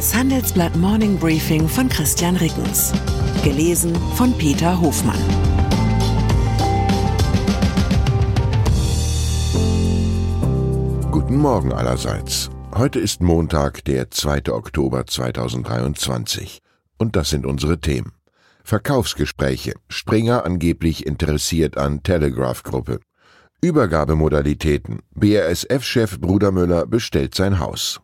Das Handelsblatt Morning Briefing von Christian Rickens. Gelesen von Peter Hofmann. Guten Morgen allerseits. Heute ist Montag, der 2. Oktober 2023. Und das sind unsere Themen. Verkaufsgespräche. Springer angeblich interessiert an Telegraph-Gruppe. Übergabemodalitäten. BASF-Chef Bruder Müller bestellt sein Haus.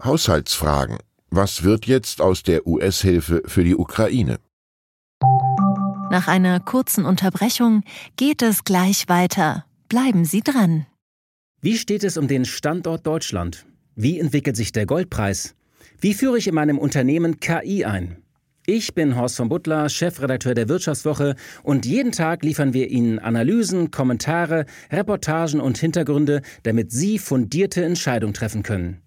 Haushaltsfragen. Was wird jetzt aus der US-Hilfe für die Ukraine? Nach einer kurzen Unterbrechung geht es gleich weiter. Bleiben Sie dran. Wie steht es um den Standort Deutschland? Wie entwickelt sich der Goldpreis? Wie führe ich in meinem Unternehmen KI ein? Ich bin Horst von Butler, Chefredakteur der Wirtschaftswoche und jeden Tag liefern wir Ihnen Analysen, Kommentare, Reportagen und Hintergründe, damit Sie fundierte Entscheidungen treffen können.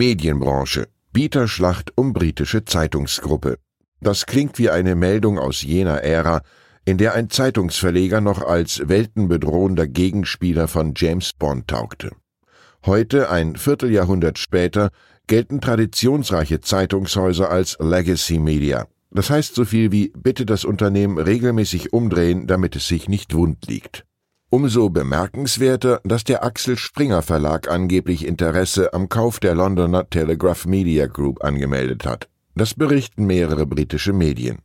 Medienbranche. Bieterschlacht um britische Zeitungsgruppe. Das klingt wie eine Meldung aus jener Ära, in der ein Zeitungsverleger noch als weltenbedrohender Gegenspieler von James Bond taugte. Heute, ein Vierteljahrhundert später, gelten traditionsreiche Zeitungshäuser als Legacy Media. Das heißt so viel wie bitte das Unternehmen regelmäßig umdrehen, damit es sich nicht wund liegt. Umso bemerkenswerter, dass der Axel Springer Verlag angeblich Interesse am Kauf der Londoner Telegraph Media Group angemeldet hat. Das berichten mehrere britische Medien.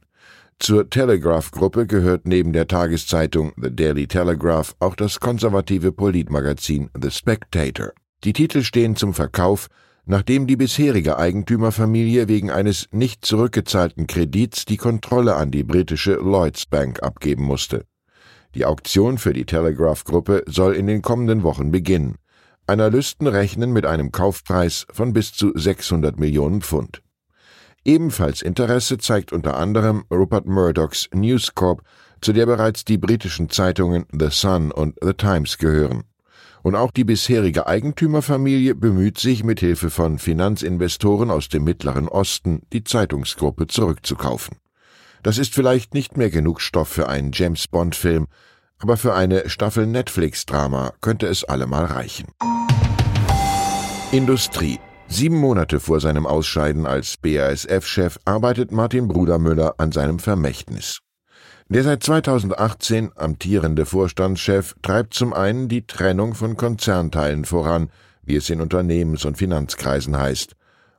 Zur Telegraph-Gruppe gehört neben der Tageszeitung The Daily Telegraph auch das konservative Politmagazin The Spectator. Die Titel stehen zum Verkauf nachdem die bisherige Eigentümerfamilie wegen eines nicht zurückgezahlten Kredits die Kontrolle an die britische Lloyds Bank abgeben musste. Die Auktion für die Telegraph-Gruppe soll in den kommenden Wochen beginnen. Analysten rechnen mit einem Kaufpreis von bis zu 600 Millionen Pfund. Ebenfalls Interesse zeigt unter anderem Rupert Murdochs News Corp, zu der bereits die britischen Zeitungen The Sun und The Times gehören. Und auch die bisherige Eigentümerfamilie bemüht sich mit Hilfe von Finanzinvestoren aus dem Mittleren Osten, die Zeitungsgruppe zurückzukaufen. Das ist vielleicht nicht mehr genug Stoff für einen James Bond Film, aber für eine Staffel Netflix-Drama könnte es allemal reichen. Industrie. Sieben Monate vor seinem Ausscheiden als BASF-Chef arbeitet Martin Brudermüller an seinem Vermächtnis. Der seit 2018 amtierende Vorstandschef treibt zum einen die Trennung von Konzernteilen voran, wie es in Unternehmens- und Finanzkreisen heißt.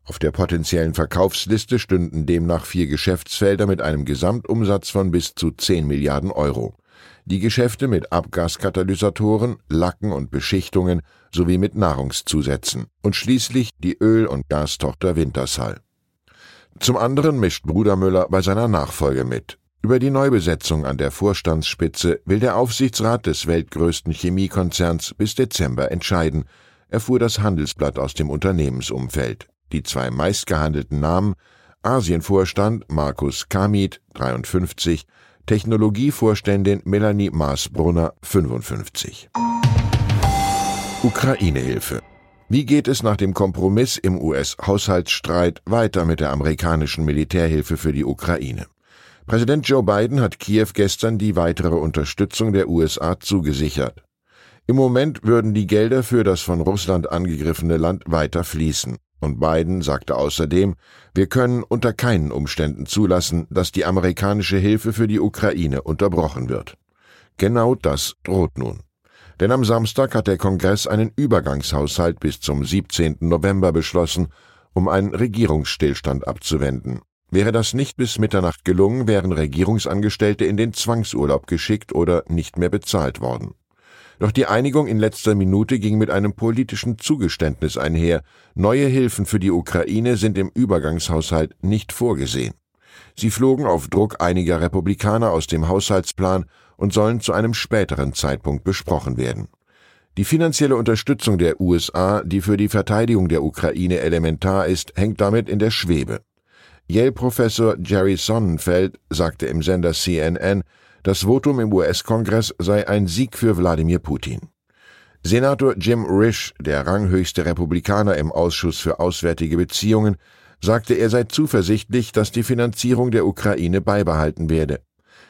Auf der potenziellen Verkaufsliste stünden demnach vier Geschäftsfelder mit einem Gesamtumsatz von bis zu 10 Milliarden Euro. Die Geschäfte mit Abgaskatalysatoren, Lacken und Beschichtungen sowie mit Nahrungszusätzen und schließlich die Öl- und Gastochter Wintershall. Zum anderen mischt Bruder Müller bei seiner Nachfolge mit. Über die Neubesetzung an der Vorstandsspitze will der Aufsichtsrat des weltgrößten Chemiekonzerns bis Dezember entscheiden, erfuhr das Handelsblatt aus dem Unternehmensumfeld. Die zwei meistgehandelten Namen Asienvorstand Markus Kamit 53, Technologievorständin Melanie Maasbrunner 55. Ukraine-Hilfe. Wie geht es nach dem Kompromiss im US-Haushaltsstreit weiter mit der amerikanischen Militärhilfe für die Ukraine? Präsident Joe Biden hat Kiew gestern die weitere Unterstützung der USA zugesichert. Im Moment würden die Gelder für das von Russland angegriffene Land weiter fließen. Und Biden sagte außerdem, wir können unter keinen Umständen zulassen, dass die amerikanische Hilfe für die Ukraine unterbrochen wird. Genau das droht nun. Denn am Samstag hat der Kongress einen Übergangshaushalt bis zum 17. November beschlossen, um einen Regierungsstillstand abzuwenden. Wäre das nicht bis Mitternacht gelungen, wären Regierungsangestellte in den Zwangsurlaub geschickt oder nicht mehr bezahlt worden. Doch die Einigung in letzter Minute ging mit einem politischen Zugeständnis einher. Neue Hilfen für die Ukraine sind im Übergangshaushalt nicht vorgesehen. Sie flogen auf Druck einiger Republikaner aus dem Haushaltsplan und sollen zu einem späteren Zeitpunkt besprochen werden. Die finanzielle Unterstützung der USA, die für die Verteidigung der Ukraine elementar ist, hängt damit in der Schwebe. Yale-Professor Jerry Sonnenfeld sagte im Sender CNN, das Votum im US-Kongress sei ein Sieg für Wladimir Putin. Senator Jim Risch, der ranghöchste Republikaner im Ausschuss für Auswärtige Beziehungen, sagte, er sei zuversichtlich, dass die Finanzierung der Ukraine beibehalten werde.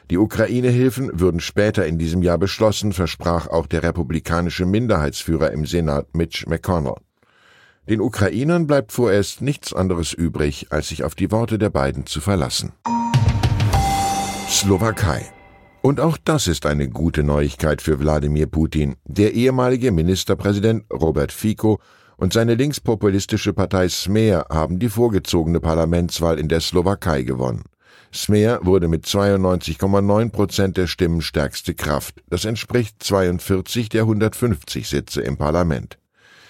Die Ukraine-Hilfen würden später in diesem Jahr beschlossen, versprach auch der republikanische Minderheitsführer im Senat Mitch McConnell. Den Ukrainern bleibt vorerst nichts anderes übrig, als sich auf die Worte der beiden zu verlassen. Slowakei. Und auch das ist eine gute Neuigkeit für Wladimir Putin. Der ehemalige Ministerpräsident Robert Fico und seine linkspopulistische Partei Smer haben die vorgezogene Parlamentswahl in der Slowakei gewonnen. Smer wurde mit 92,9 Prozent der Stimmen stärkste Kraft. Das entspricht 42 der 150 Sitze im Parlament.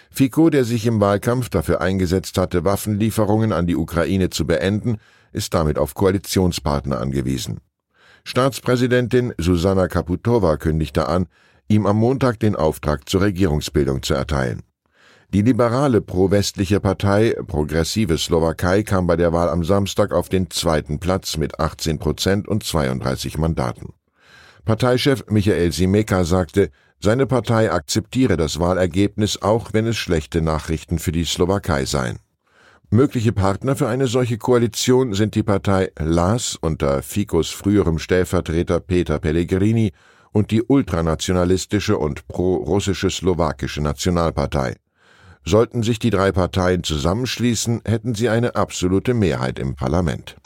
Fico, der sich im Wahlkampf dafür eingesetzt hatte, Waffenlieferungen an die Ukraine zu beenden, ist damit auf Koalitionspartner angewiesen. Staatspräsidentin Susanna Kaputova kündigte an, ihm am Montag den Auftrag zur Regierungsbildung zu erteilen. Die liberale pro-westliche Partei Progressive Slowakei kam bei der Wahl am Samstag auf den zweiten Platz mit 18 Prozent und 32 Mandaten. Parteichef Michael Simeka sagte, seine Partei akzeptiere das Wahlergebnis, auch wenn es schlechte Nachrichten für die Slowakei seien. Mögliche Partner für eine solche Koalition sind die Partei LAS unter Ficos früherem Stellvertreter Peter Pellegrini und die ultranationalistische und pro-russische Slowakische Nationalpartei. Sollten sich die drei Parteien zusammenschließen, hätten sie eine absolute Mehrheit im Parlament.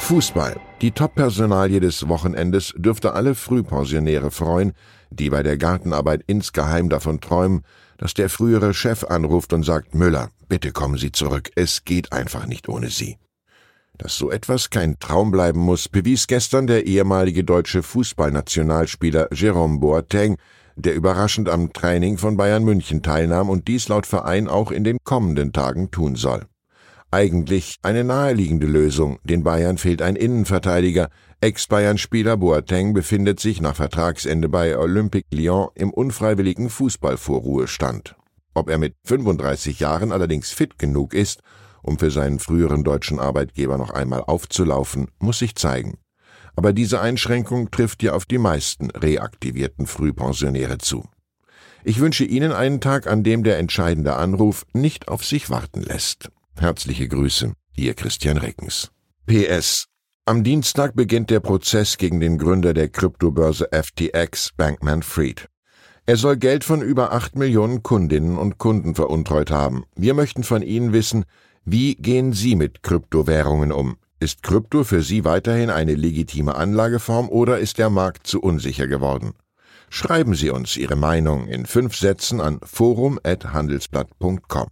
Fußball. Die Top-Personalie des Wochenendes dürfte alle Frühpensionäre freuen, die bei der Gartenarbeit insgeheim davon träumen, dass der frühere Chef anruft und sagt, Müller, bitte kommen Sie zurück, es geht einfach nicht ohne Sie. Dass so etwas kein Traum bleiben muss, bewies gestern der ehemalige deutsche Fußballnationalspieler Jérôme Boateng, der überraschend am Training von Bayern München teilnahm und dies laut Verein auch in den kommenden Tagen tun soll. Eigentlich eine naheliegende Lösung, den Bayern fehlt ein Innenverteidiger, Ex-Bayern-Spieler Boateng befindet sich nach Vertragsende bei Olympique Lyon im unfreiwilligen Fußballvorruhestand. Ob er mit 35 Jahren allerdings fit genug ist, um für seinen früheren deutschen Arbeitgeber noch einmal aufzulaufen, muss sich zeigen. Aber diese Einschränkung trifft ja auf die meisten reaktivierten Frühpensionäre zu. Ich wünsche Ihnen einen Tag, an dem der entscheidende Anruf nicht auf sich warten lässt. Herzliche Grüße, Ihr Christian Reckens. PS. Am Dienstag beginnt der Prozess gegen den Gründer der Kryptobörse FTX, Bankman Fried. Er soll Geld von über acht Millionen Kundinnen und Kunden veruntreut haben. Wir möchten von Ihnen wissen, wie gehen Sie mit Kryptowährungen um? Ist Krypto für Sie weiterhin eine legitime Anlageform oder ist der Markt zu unsicher geworden? Schreiben Sie uns Ihre Meinung in fünf Sätzen an forum.handelsblatt.com.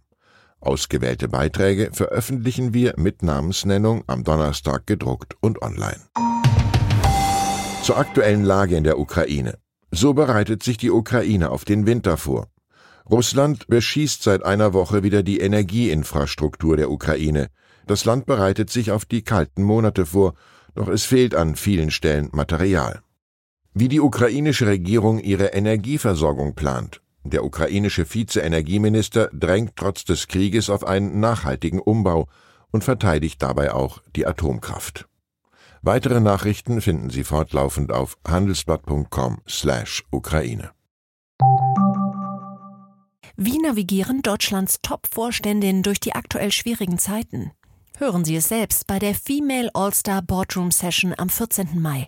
Ausgewählte Beiträge veröffentlichen wir mit Namensnennung am Donnerstag gedruckt und online. Zur aktuellen Lage in der Ukraine. So bereitet sich die Ukraine auf den Winter vor. Russland beschießt seit einer Woche wieder die Energieinfrastruktur der Ukraine. Das Land bereitet sich auf die kalten Monate vor, doch es fehlt an vielen Stellen Material. Wie die ukrainische Regierung ihre Energieversorgung plant. Der ukrainische Vize-Energieminister drängt trotz des Krieges auf einen nachhaltigen Umbau und verteidigt dabei auch die Atomkraft. Weitere Nachrichten finden Sie fortlaufend auf handelsblatt.com/Ukraine. Wie navigieren Deutschlands Top-Vorständinnen durch die aktuell schwierigen Zeiten? Hören Sie es selbst bei der Female All-Star Boardroom Session am 14. Mai.